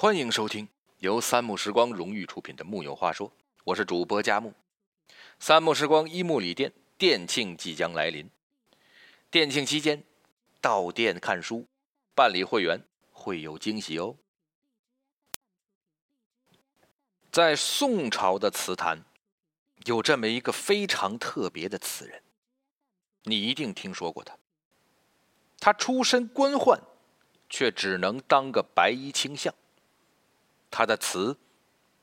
欢迎收听由三木时光荣誉出品的《木有话说》，我是主播佳木。三木时光一木里店店庆即将来临，店庆期间到店看书、办理会员会有惊喜哦。在宋朝的词坛，有这么一个非常特别的词人，你一定听说过他。他出身官宦，却只能当个白衣卿相。他的词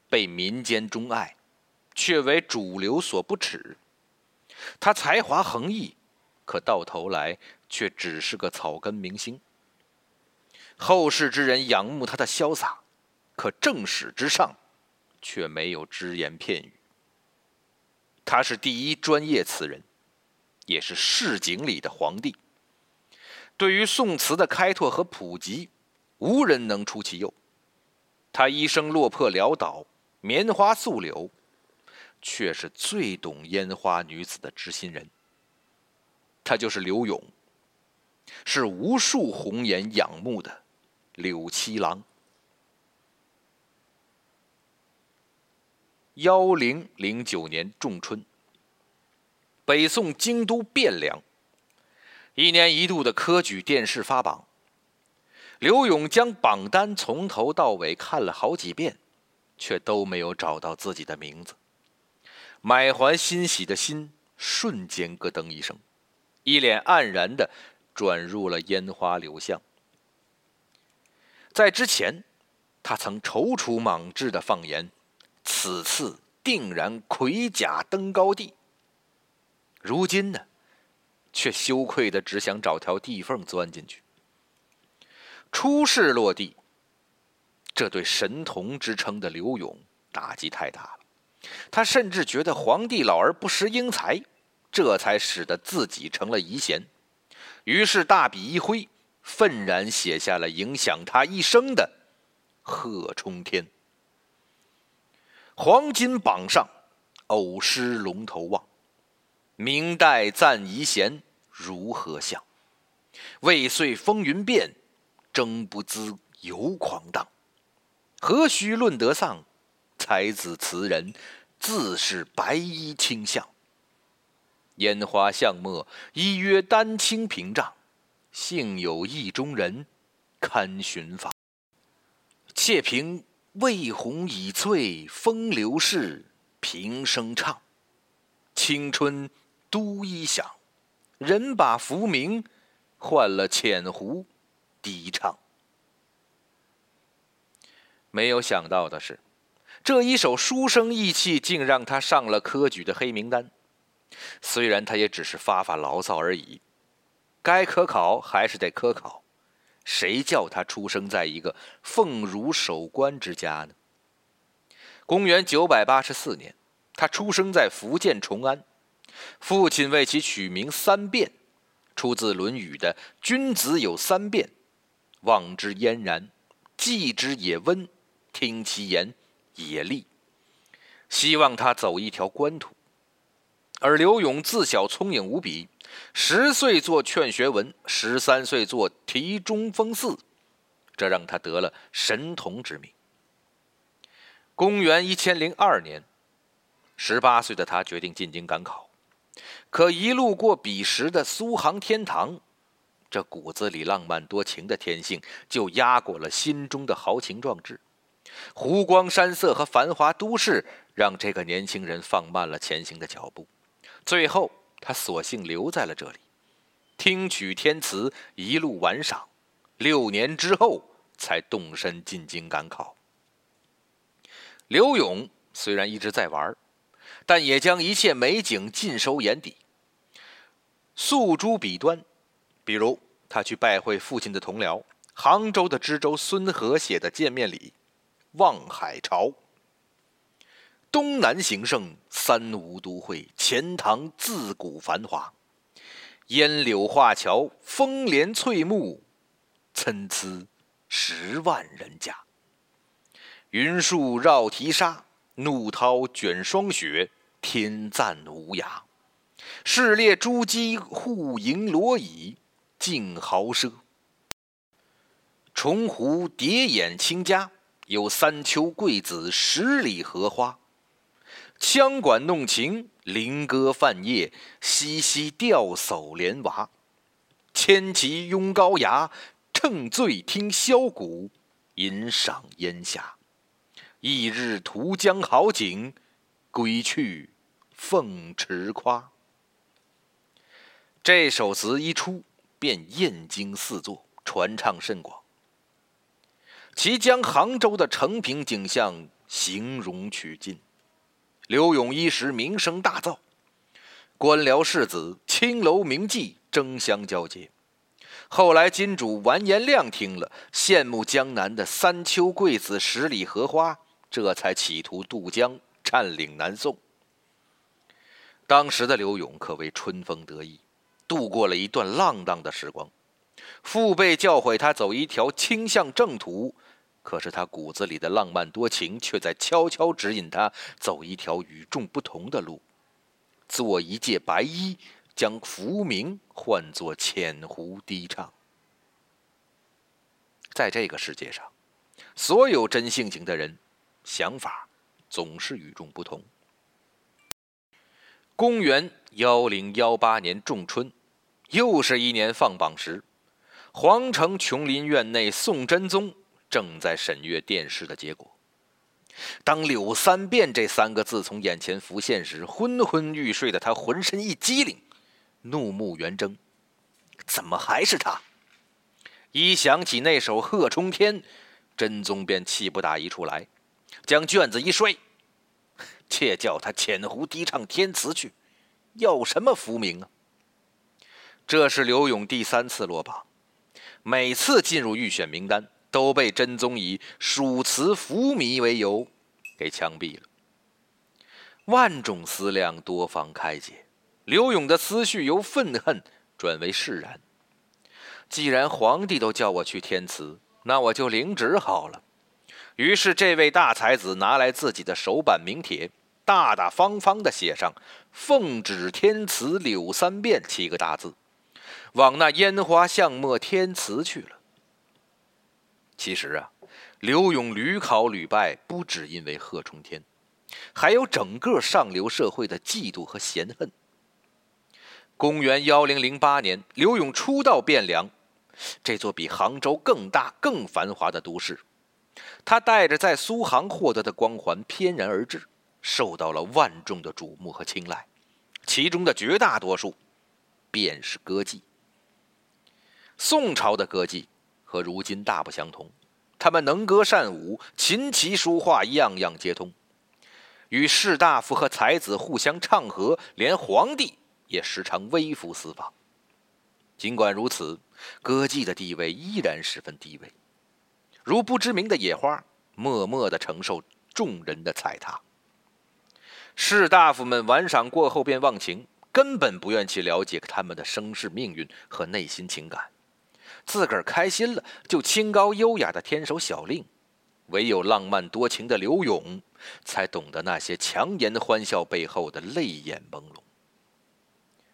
被民间钟爱，却为主流所不齿。他才华横溢，可到头来却只是个草根明星。后世之人仰慕他的潇洒，可正史之上却没有只言片语。他是第一专业词人，也是市井里的皇帝。对于宋词的开拓和普及，无人能出其右。他一生落魄潦倒，棉花素柳，却是最懂烟花女子的知心人。他就是柳永，是无数红颜仰慕的柳七郎。幺零零九年仲春，北宋京都汴梁，一年一度的科举殿试发榜。刘勇将榜单从头到尾看了好几遍，却都没有找到自己的名字。满怀欣喜的心瞬间咯噔一声，一脸黯然的转入了烟花柳巷。在之前，他曾踌躇莽志的放言：“此次定然盔甲登高地。”如今呢，却羞愧的只想找条地缝钻进去。出世落地，这对神童之称的刘勇打击太大了。他甚至觉得皇帝老儿不识英才，这才使得自己成了遗贤。于是大笔一挥，愤然写下了影响他一生的《贺冲天》。黄金榜上，偶失龙头望。明代赞遗贤如何相？未遂风云变。争不知犹狂荡，何须论得丧？才子词人自是白衣卿相。烟花巷陌，依约丹青屏障。幸有意中人，堪寻访。妾凭魏红已翠风流事，平生唱。青春都一响，人把浮名换了浅湖。低唱，没有想到的是，这一首书生意气竟让他上了科举的黑名单。虽然他也只是发发牢骚而已，该科考还是得科考，谁叫他出生在一个奉儒守官之家呢？公元九百八十四年，他出生在福建崇安，父亲为其取名三变，出自《论语》的“君子有三变”。望之嫣然，继之也温，听其言也利。希望他走一条官途。而刘勇自小聪颖无比，十岁做劝学文，十三岁做题中风四，这让他得了神童之名。公元一千零二年，十八岁的他决定进京赶考，可一路过彼时的苏杭天堂。这骨子里浪漫多情的天性，就压过了心中的豪情壮志。湖光山色和繁华都市，让这个年轻人放慢了前行的脚步。最后，他索性留在了这里，听取天词，一路玩赏。六年之后，才动身进京赶考。刘勇虽然一直在玩，但也将一切美景尽收眼底，诉诸笔端。比如，他去拜会父亲的同僚，杭州的知州孙和写的见面礼，《望海潮》。东南形胜，三吴都会，钱塘自古繁华。烟柳画桥，风帘翠幕，参差十万人家。云树绕堤沙，怒涛卷霜雪，天赞无涯。市列珠玑，户盈罗绮。尽豪奢，重湖叠眼清家，有三秋桂子十里荷花。羌管弄晴，菱歌泛夜，嬉嬉钓叟莲娃。千骑拥高崖，乘醉听箫鼓，吟赏烟霞。翌日图江好景，归去凤池夸。这首词一出，便燕京四座，传唱甚广。其将杭州的成平景象形容取尽。刘永一时名声大噪，官僚士子、青楼名妓争相交接。后来金主完颜亮听了，羡慕江南的三秋桂子、十里荷花，这才企图渡江，占领南宋。当时的刘永可谓春风得意，度过了一段浪荡的时光。父辈教诲他走一条倾向正途。可是他骨子里的浪漫多情，却在悄悄指引他走一条与众不同的路，做一介白衣，将浮名换作浅湖低唱。在这个世界上，所有真性情的人，想法总是与众不同。公元幺零幺八年仲春，又是一年放榜时，皇城琼林院内，宋真宗。正在审阅殿试的结果。当“柳三变”这三个字从眼前浮现时，昏昏欲睡的他浑身一激灵，怒目圆睁。怎么还是他？一想起那首《贺冲天》，真宗便气不打一处来，将卷子一摔：“且叫他浅湖低唱天词去，要什么浮名啊？”这是刘勇第三次落榜，每次进入预选名单。都被真宗以属词浮靡为由给枪毙了。万种思量，多方开解，刘勇的思绪由愤恨转为释然。既然皇帝都叫我去填词，那我就领旨好了。于是，这位大才子拿来自己的手板名帖，大大方方地写上“奉旨填词柳三变”七个大字，往那烟花巷陌填词去了。其实啊，刘永屡考屡败，不只因为贺冲天，还有整个上流社会的嫉妒和嫌恨。公元幺零零八年，刘永初到汴梁，这座比杭州更大、更繁华的都市，他带着在苏杭获得的光环翩然而至，受到了万众的瞩目和青睐，其中的绝大多数便是歌妓。宋朝的歌妓。和如今大不相同，他们能歌善舞，琴棋书画样样皆通，与士大夫和才子互相唱和，连皇帝也时常微服私访。尽管如此，歌妓的地位依然十分低微，如不知名的野花，默默地承受众人的踩踏。士大夫们玩赏过后便忘情，根本不愿去了解他们的身世命运和内心情感。自个儿开心了，就清高优雅的天首小令；唯有浪漫多情的刘勇，才懂得那些强颜欢笑背后的泪眼朦胧。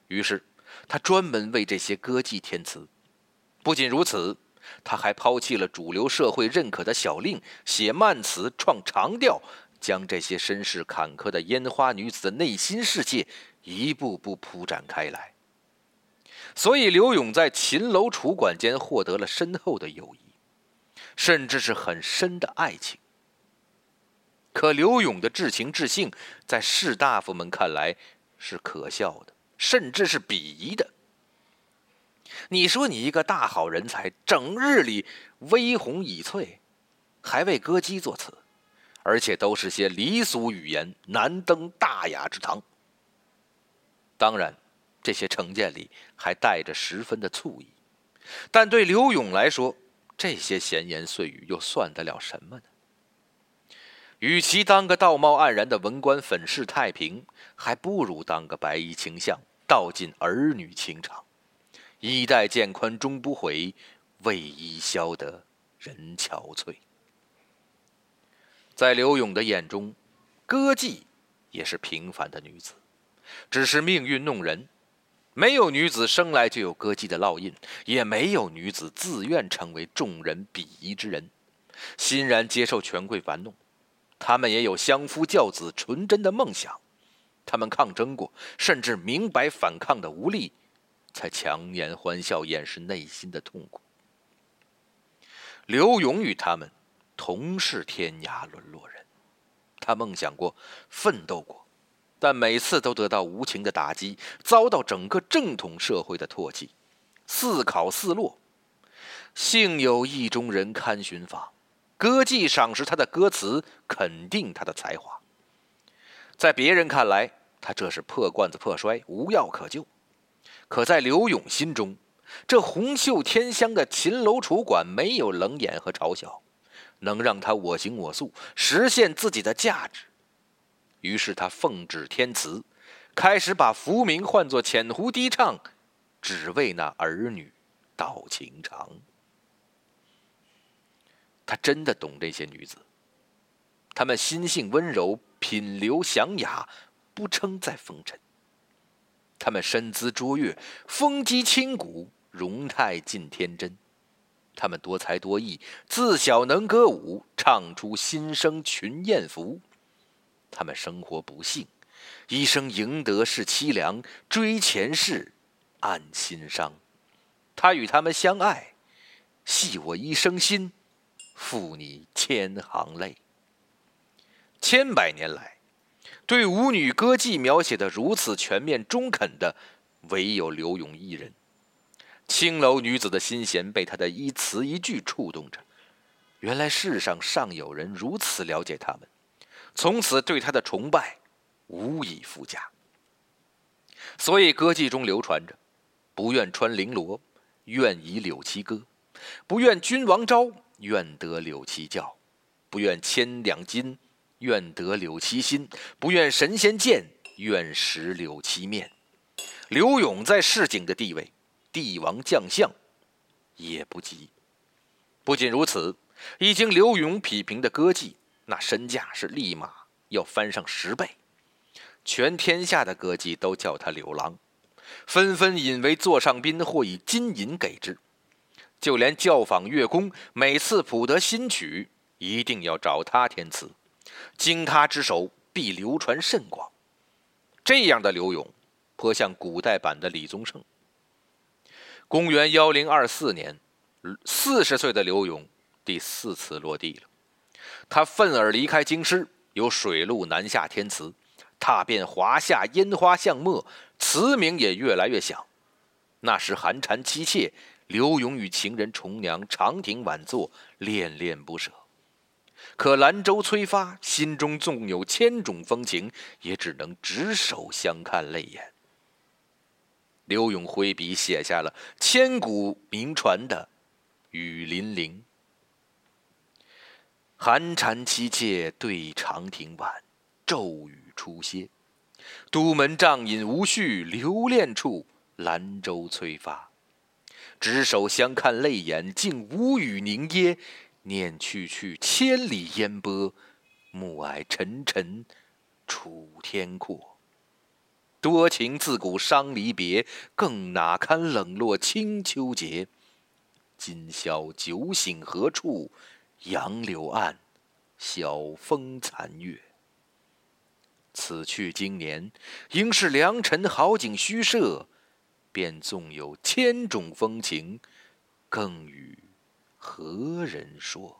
于是，他专门为这些歌妓填词。不仅如此，他还抛弃了主流社会认可的小令，写慢词，创长调，将这些身世坎坷的烟花女子的内心世界一步步铺展开来。所以，刘勇在秦楼楚馆间获得了深厚的友谊，甚至是很深的爱情。可刘勇的至情至性，在士大夫们看来是可笑的，甚至是鄙夷的。你说，你一个大好人才，整日里微红倚翠，还为歌姬作词，而且都是些离俗语言，难登大雅之堂。当然。这些成见里还带着十分的醋意，但对刘勇来说，这些闲言碎语又算得了什么呢？与其当个道貌岸然的文官粉饰太平，还不如当个白衣卿相，道尽儿女情长。衣带渐宽终不悔，为伊消得人憔悴。在刘勇的眼中，歌妓也是平凡的女子，只是命运弄人。没有女子生来就有歌妓的烙印，也没有女子自愿成为众人鄙夷之人。欣然接受权贵玩弄。他们也有相夫教子、纯真的梦想。他们抗争过，甚至明白反抗的无力，才强颜欢笑，掩饰内心的痛苦。刘勇与他们同是天涯沦落人，他梦想过，奋斗过，但每次都得到无情的打击，遭到整个正统社会的唾弃，四考四落。幸有意中人看寻访，歌妓赏识他的歌词，肯定他的才华。在别人看来，他这是破罐子破摔，无药可救；可在刘勇心中，这红袖添香的秦楼楚馆没有冷眼和嘲笑，能让他我行我素，实现自己的价值。于是他奉旨填词，开始把浮名换作浅湖低唱，只为那儿女道情长。他真的懂这些女子，她们心性温柔，品流祥雅，不称在风尘。她们身姿卓越，风肌清骨。容态尽天真，他们多才多艺，自小能歌舞，唱出心声群艳福。他们生活不幸，一生赢得是凄凉，追前世暗心伤。他与他们相爱，系我一生心，负你千行泪。千百年来，对舞女歌妓描写的如此全面中肯的，唯有刘永一人。青楼女子的心弦被他的一词一句触动着，原来世上尚有人如此了解他们，从此对他的崇拜无以复加。所以歌妓中流传着：不愿穿绫罗，愿以柳七歌；不愿君王招，愿得柳七教；不愿千两金，愿得柳七心；不愿神仙见，愿食柳七面。刘永在市井的地位。帝王将相也不及。不仅如此，已经刘永匹评的歌妓，那身价是立马要翻上十倍。全天下的歌妓都叫他柳郎，纷纷引为座上宾，或以金银给之。就连教坊乐工，每次谱得新曲，一定要找他填词，经他之手，必流传甚广。这样的刘永，颇像古代版的李宗盛。公元幺零二四年，四十岁的刘永第四次落地了。他愤而离开京师，由水路南下天池，踏遍华夏烟花巷陌，词名也越来越响。那时寒蝉凄切，刘永与情人重娘长亭晚坐，恋恋不舍。可兰州催发，心中纵有千种风情，也只能执手相看泪眼。刘永挥笔写下了千古名传的《雨霖铃》：寒蝉凄切对长亭晚，骤雨初歇。都门帐饮无绪，留恋处，兰舟催发。执手相看泪眼，竟无语凝噎。念去去，千里烟波，暮霭沉沉，楚天阔。多情自古伤离别，更哪堪冷落清秋节？今宵酒醒何处？杨柳岸，晓风残月。此去经年，应是良辰好景虚设。便纵有千种风情，更与何人说？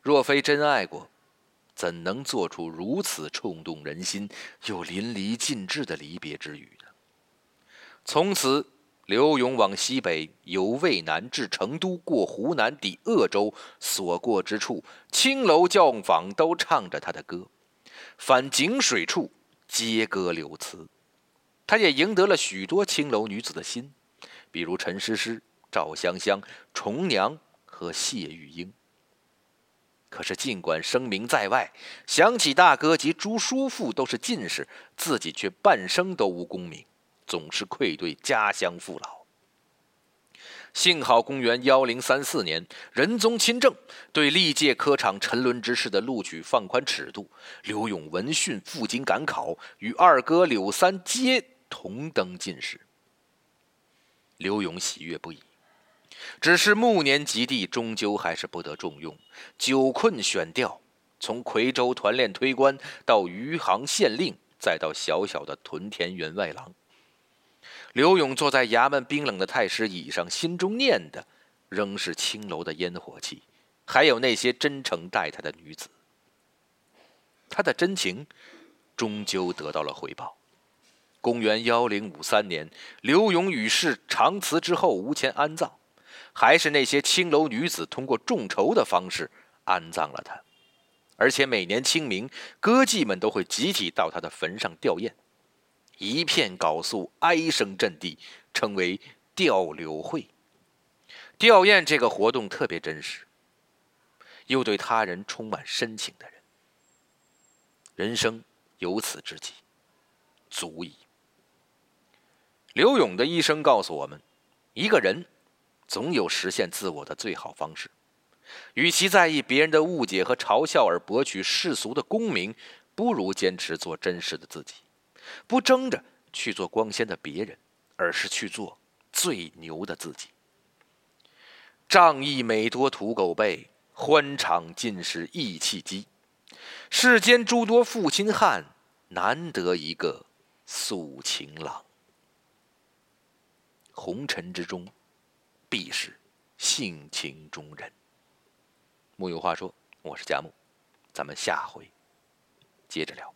若非真爱过。怎能做出如此冲动人心又淋漓尽致的离别之语呢？从此，刘永往西北，由渭南至成都，过湖南抵鄂州，所过之处，青楼教坊都唱着他的歌，返井水处，皆歌柳词。他也赢得了许多青楼女子的心，比如陈诗诗、赵香香、重娘和谢玉英。可是，尽管声名在外，想起大哥及朱叔父都是进士，自己却半生都无功名，总是愧对家乡父老。幸好，公元幺零三四年，仁宗亲政，对历届科场沉沦之士的录取放宽尺度，刘永闻讯赴京赶考，与二哥柳三皆同登进士。刘永喜悦不已。只是暮年及第，终究还是不得重用。久困选调，从夔州团练推官到余杭县令，再到小小的屯田员外郎。刘勇坐在衙门冰冷的太师椅上，心中念的仍是青楼的烟火气，还有那些真诚待他的女子。他的真情终究得到了回报。公元幺零五三年，刘勇与世长辞之后，无钱安葬，还是那些青楼女子通过众筹的方式安葬了他，而且每年清明，歌妓们都会集体到他的坟上吊唁，一片缟素，哀声震地，称为吊柳会。吊唁这个活动特别真实，又对他人充满深情的人，人生有此知己，足矣。刘勇的一生告诉我们：一个人总有实现自我的最好方式。与其在意别人的误解和嘲笑而博取世俗的功名，不如坚持做真实的自己，不争着去做光鲜的别人，而是去做最牛的自己。仗义每多屠狗辈，欢场尽是义气机。世间诸多负心汉，难得一个素情郎。红尘之中，必是性情中人。木有话说，我是佳木，咱们下回接着聊。